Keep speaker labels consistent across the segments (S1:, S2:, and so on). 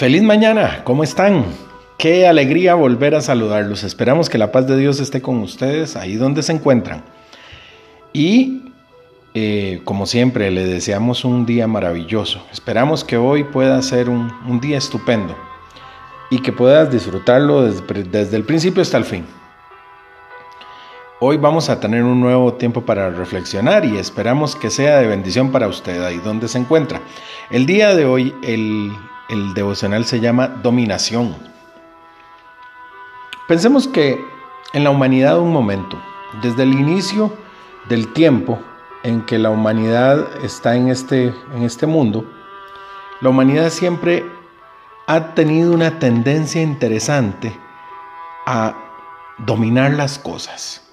S1: Feliz mañana, ¿cómo están? Qué alegría volver a saludarlos. Esperamos que la paz de Dios esté con ustedes ahí donde se encuentran. Y eh, como siempre, le deseamos un día maravilloso. Esperamos que hoy pueda ser un, día estupendo y que puedas disfrutarlo desde, desde el principio hasta el fin. Hoy vamos a tener un nuevo tiempo para reflexionar y esperamos que sea de bendición para usted ahí donde se encuentra. El día de hoy el, el devocional se llama Dominación. Pensemos que en la humanidad un momento, desde el inicio del tiempo en que la humanidad está en este, en este mundo, la humanidad siempre ha tenido una tendencia interesante a dominar las cosas.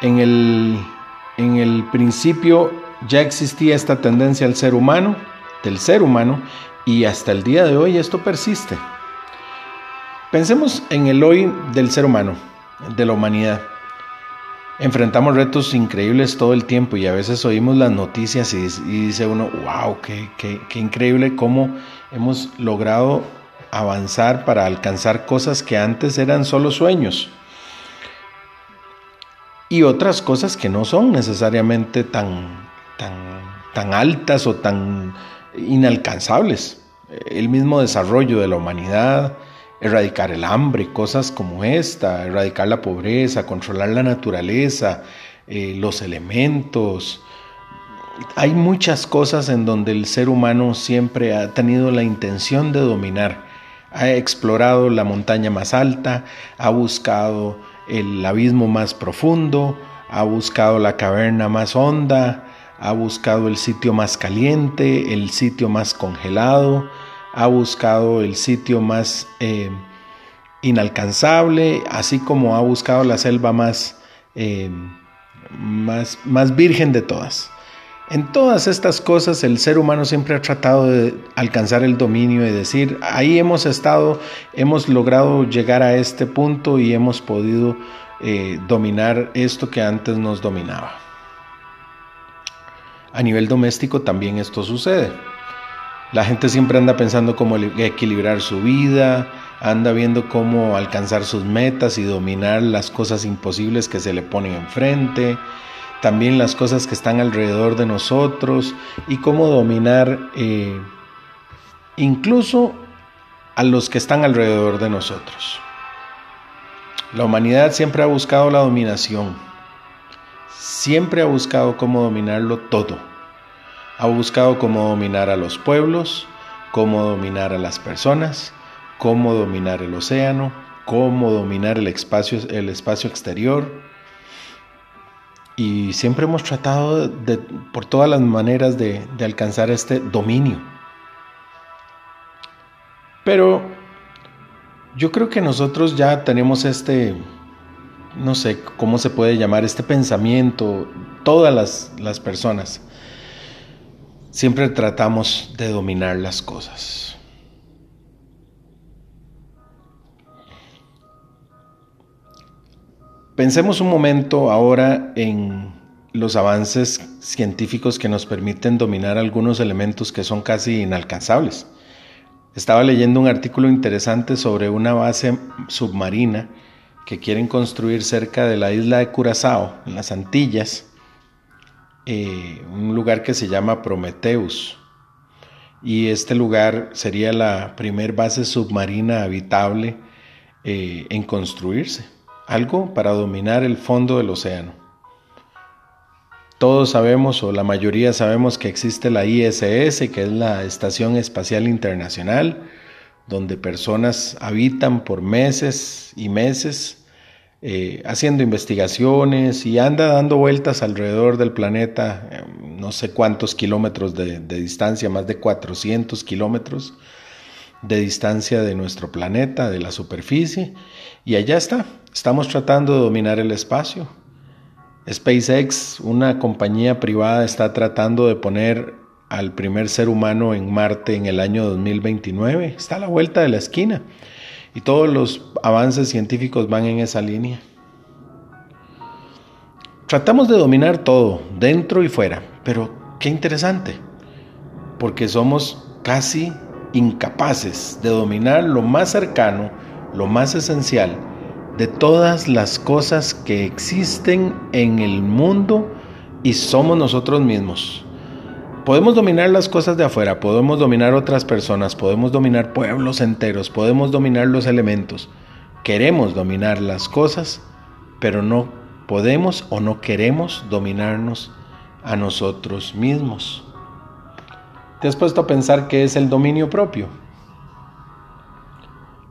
S1: En el, en el principio ya existía esta tendencia al ser humano, del ser humano, y hasta el día de hoy esto persiste. Pensemos en el hoy del ser humano, de la humanidad. Enfrentamos retos increíbles todo el tiempo y a veces oímos las noticias y, dice uno, wow, qué, qué increíble cómo hemos logrado avanzar para alcanzar cosas que antes eran solo sueños y otras cosas que no son necesariamente tan, tan, tan altas o tan inalcanzables. El mismo desarrollo de la humanidad, erradicar el hambre, cosas como esta, erradicar la pobreza, controlar la naturaleza, eh, los elementos. Hay muchas cosas en donde el ser humano siempre ha tenido la intención de dominar. Ha explorado la montaña más alta, ha buscado el abismo más profundo, ha buscado la caverna más honda, ha buscado el sitio más caliente, el sitio más congelado, ha buscado el sitio más eh, inalcanzable, así como ha buscado la selva más, eh, más, más virgen de todas. En todas estas cosas el ser humano siempre ha tratado de alcanzar el dominio y decir, ahí hemos estado, hemos logrado llegar a este punto y hemos podido eh, dominar esto que antes nos dominaba. A nivel doméstico también esto sucede. La gente siempre anda pensando cómo equilibrar su vida, anda viendo cómo alcanzar sus metas y dominar las cosas imposibles que se le ponen enfrente también las cosas que están alrededor de nosotros y cómo dominar eh, incluso a los que están alrededor de nosotros. La humanidad siempre ha buscado la dominación, siempre ha buscado cómo dominarlo todo. Ha buscado cómo dominar a los pueblos, cómo dominar a las personas, cómo dominar el océano, cómo dominar el espacio, el espacio exterior, y siempre hemos tratado de, por todas las maneras de, de alcanzar este dominio. Pero yo creo que nosotros ya tenemos este, no sé cómo se puede llamar, este pensamiento, todas las, las personas. Siempre tratamos de dominar las cosas. Pensemos un momento ahora en los avances científicos que nos permiten dominar algunos elementos que son casi inalcanzables. Estaba leyendo un artículo interesante sobre una base submarina que quieren construir cerca de la isla de Curazao, en las Antillas, eh, un lugar que se llama Prometheus. Y este lugar sería la primer base submarina habitable eh, en construirse algo para dominar el fondo del océano. Todos sabemos, o la mayoría sabemos, que existe la ISS, que es la Estación Espacial Internacional, donde personas habitan por meses y meses eh, haciendo investigaciones y anda dando vueltas alrededor del planeta, eh, no sé cuántos kilómetros de, de distancia, más de 400 kilómetros de distancia de nuestro planeta, de la superficie, y allá está, estamos tratando de dominar el espacio. SpaceX, una compañía privada, está tratando de poner al primer ser humano en Marte en el año 2029. Está a la vuelta de la esquina. Y todos los avances científicos van en esa línea. Tratamos de dominar todo, dentro y fuera, pero qué interesante, porque somos casi incapaces de dominar lo más cercano, lo más esencial de todas las cosas que existen en el mundo y somos nosotros mismos. Podemos dominar las cosas de afuera, podemos dominar otras personas, podemos dominar pueblos enteros, podemos dominar los elementos. Queremos dominar las cosas, pero no podemos o no queremos dominarnos a nosotros mismos. ¿Te has puesto a pensar qué es el dominio propio?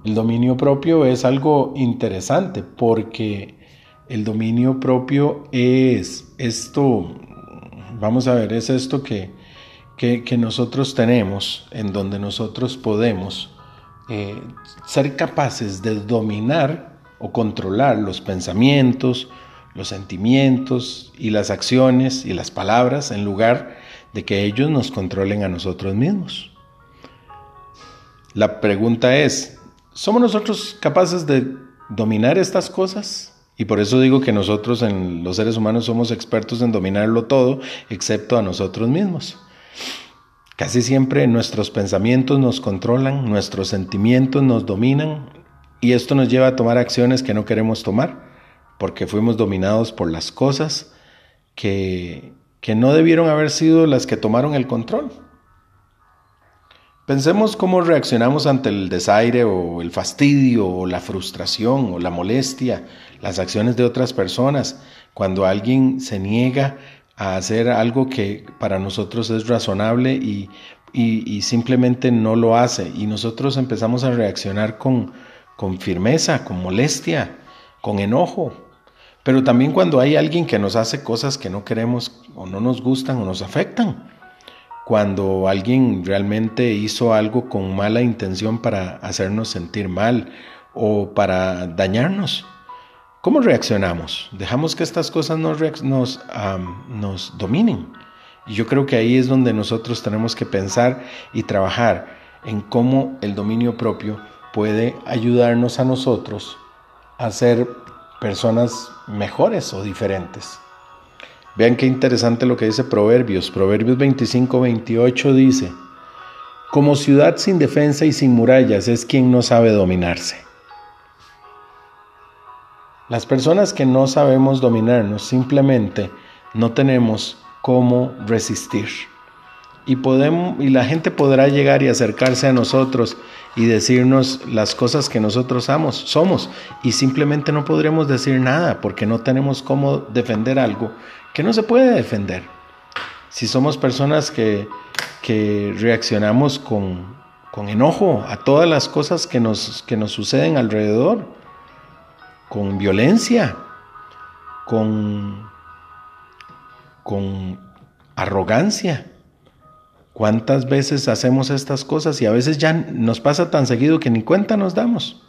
S1: El dominio propio es algo interesante porque el dominio propio es esto, vamos a ver, es esto que que, nosotros tenemos, en donde nosotros podemos eh, ser capaces de dominar o controlar los pensamientos, los sentimientos y las acciones y las palabras en lugar de que ellos nos controlen a nosotros mismos. La pregunta es, ¿somos nosotros capaces de dominar estas cosas? Y por eso digo que nosotros los seres humanos somos expertos en dominarlo todo, excepto a nosotros mismos. Casi siempre nuestros pensamientos nos controlan, nuestros sentimientos nos dominan y esto nos lleva a tomar acciones que no queremos tomar porque fuimos dominados por las cosas que, que no debieron haber sido las que tomaron el control. Pensemos cómo reaccionamos ante el desaire o el fastidio o la frustración o la molestia, las acciones de otras personas, cuando alguien se niega a hacer algo que para nosotros es razonable y, simplemente no lo hace. Y nosotros empezamos a reaccionar con, con firmeza, con molestia, con enojo. Pero también cuando hay alguien que nos hace cosas que no queremos o no nos gustan o nos afectan. Cuando alguien realmente hizo algo con mala intención para hacernos sentir mal o para dañarnos. ¿Cómo reaccionamos? Dejamos que estas cosas nos, nos, nos dominen. Y yo creo que ahí es donde nosotros tenemos que pensar y trabajar en cómo el dominio propio puede ayudarnos a nosotros a ser personas mejores o diferentes. Vean qué interesante lo que dice Proverbios. Proverbios 25, 28 dice, como ciudad sin defensa y sin murallas es quien no sabe dominarse. Las personas que no sabemos dominarnos simplemente no tenemos cómo resistir. Y, podemos, y la gente podrá llegar y acercarse a nosotros y decirnos las cosas que nosotros somos y simplemente no podremos decir nada porque no tenemos cómo defender algo que no se puede defender. Si somos personas que, que reaccionamos con, con enojo a todas las cosas que nos, que nos suceden alrededor, con violencia, con, con arrogancia. ¿Cuántas veces hacemos estas cosas y a veces ya nos pasa tan seguido que ni cuenta nos damos?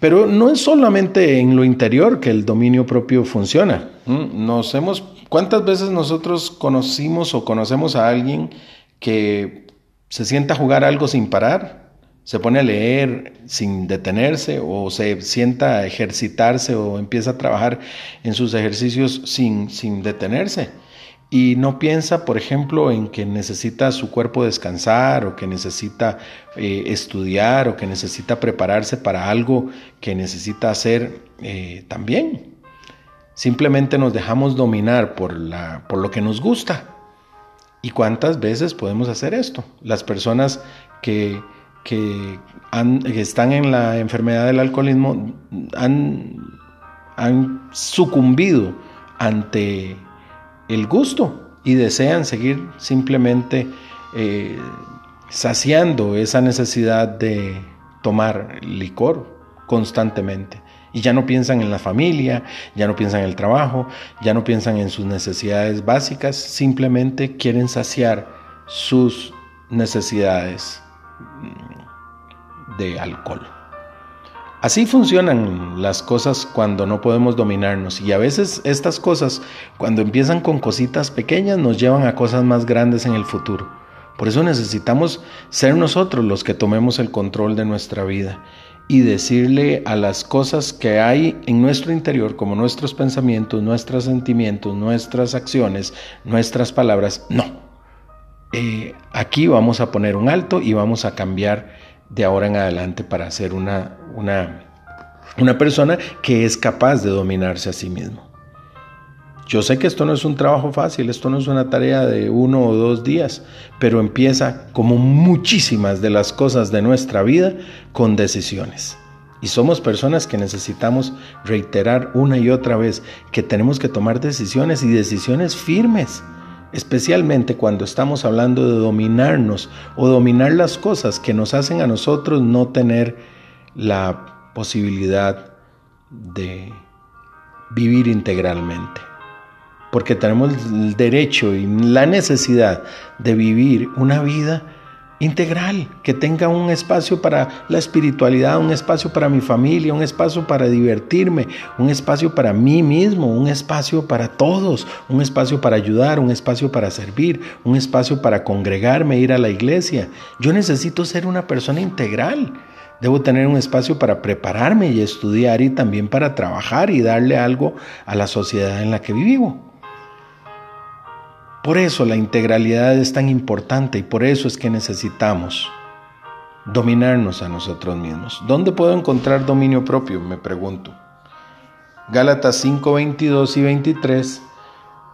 S1: Pero no es solamente en lo interior que el dominio propio funciona. Nos hemos, ¿Cuántas veces nosotros conocimos o conocemos a alguien que se sienta a jugar algo sin parar? Se pone a leer sin detenerse o se sienta a ejercitarse o empieza a trabajar en sus ejercicios sin, sin detenerse. Y no piensa, por ejemplo, en que necesita su cuerpo descansar o que necesita eh, estudiar o que necesita prepararse para algo que necesita hacer eh, también. Simplemente nos dejamos dominar por, la, por lo que nos gusta. ¿Y cuántas veces podemos hacer esto? Las personas que que, están en la enfermedad del alcoholismo han, han sucumbido ante el gusto y desean seguir simplemente eh, saciando esa necesidad de tomar licor constantemente. Y ya no piensan en la familia, ya no piensan en el trabajo, ya no piensan en sus necesidades básicas, simplemente quieren saciar sus necesidades de alcohol. Así funcionan las cosas cuando no podemos dominarnos y a veces estas cosas cuando empiezan con cositas pequeñas nos llevan a cosas más grandes en el futuro. Por eso necesitamos ser nosotros los que tomemos el control de nuestra vida y decirle a las cosas que hay en nuestro interior, como nuestros pensamientos, nuestros sentimientos, nuestras acciones, nuestras palabras, no. eh, aquí vamos a poner un alto y vamos a cambiar de ahora en adelante para ser una, una, una persona que es capaz de dominarse a sí mismo. Yo sé que esto no es un trabajo fácil, esto no es una tarea de uno o dos días, pero empieza como muchísimas de las cosas de nuestra vida con decisiones. Y somos personas que necesitamos reiterar una y otra vez que tenemos que tomar decisiones y decisiones firmes especialmente cuando estamos hablando de dominarnos o dominar las cosas que nos hacen a nosotros no tener la posibilidad de vivir integralmente. Porque tenemos el derecho y la necesidad de vivir una vida integral, que tenga un espacio para la espiritualidad, un espacio para mi familia, un espacio para divertirme, un espacio para mí mismo, un espacio para todos, un espacio para ayudar, un espacio para servir, un espacio para congregarme, ir a la iglesia. Yo necesito ser una persona integral. Debo tener un espacio para prepararme y estudiar y también para trabajar y darle algo a la sociedad en la que vivo. Por eso la integralidad es tan importante y por eso es que necesitamos dominarnos a nosotros mismos. ¿Dónde puedo encontrar dominio propio? Me pregunto. Gálatas 5, 22 y 23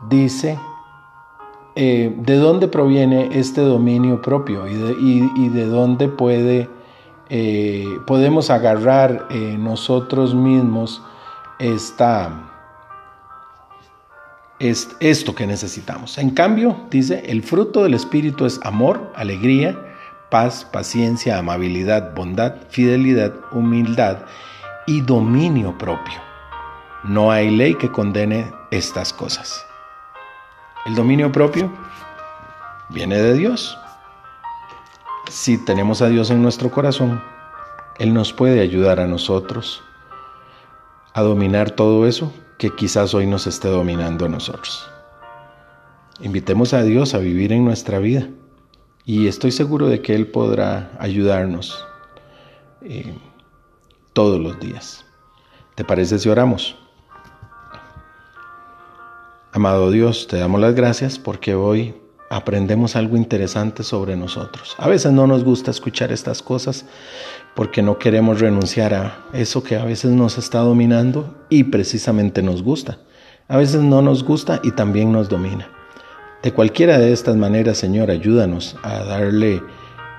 S1: dice, eh, ¿de dónde proviene este dominio propio y de, dónde eh, podemos agarrar eh, nosotros mismos esta es esto que necesitamos. En cambio, dice, el fruto del Espíritu es amor, alegría, paz, paciencia, amabilidad, bondad, fidelidad, humildad y dominio propio. No hay ley que condene estas cosas. El dominio propio viene de Dios. Si tenemos a Dios en nuestro corazón, Él nos puede ayudar a nosotros a dominar todo eso que quizás hoy nos esté dominando a nosotros. Invitemos a Dios a vivir en nuestra vida y estoy seguro de que Él podrá ayudarnos eh, todos los días. ¿Te parece si oramos? Amado Dios, te damos las gracias porque hoy aprendemos algo interesante sobre nosotros. A veces no nos gusta escuchar estas cosas porque no queremos renunciar a eso que a veces nos está dominando y precisamente nos gusta. A veces no nos gusta y también nos domina. De cualquiera de estas maneras, Señor, ayúdanos a darle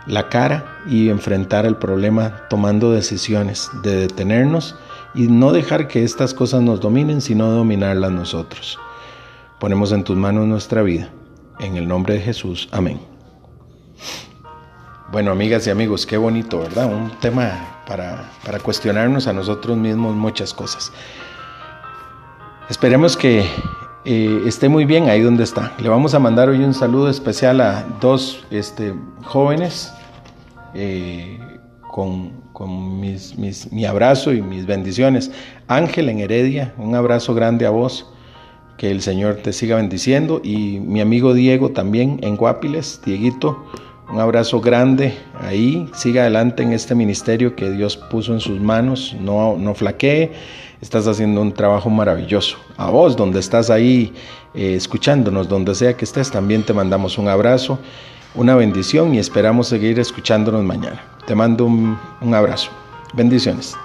S1: la cara y enfrentar el problema tomando decisiones de detenernos y no dejar que estas cosas nos dominen, sino dominarlas nosotros. Ponemos en tus manos nuestra vida. En el nombre de Jesús. Amén. Bueno, amigas y amigos, qué bonito, ¿verdad? Un tema para, cuestionarnos a nosotros mismos muchas cosas. Esperemos que eh, esté muy bien ahí donde está. Le vamos a mandar hoy un saludo especial a dos este, jóvenes eh, con, mi abrazo y mis bendiciones. Ángel en Heredia, un abrazo grande a vos que el Señor te siga bendiciendo. Y mi amigo Diego también en Guapiles, Dieguito, un abrazo grande ahí. Siga adelante en este ministerio que Dios puso en sus manos. No, no flaquee. Estás haciendo un trabajo maravilloso. A vos, donde estás ahí eh, escuchándonos, donde sea que estés, también te mandamos un abrazo, una bendición y esperamos seguir escuchándonos mañana. Te mando un abrazo. Bendiciones.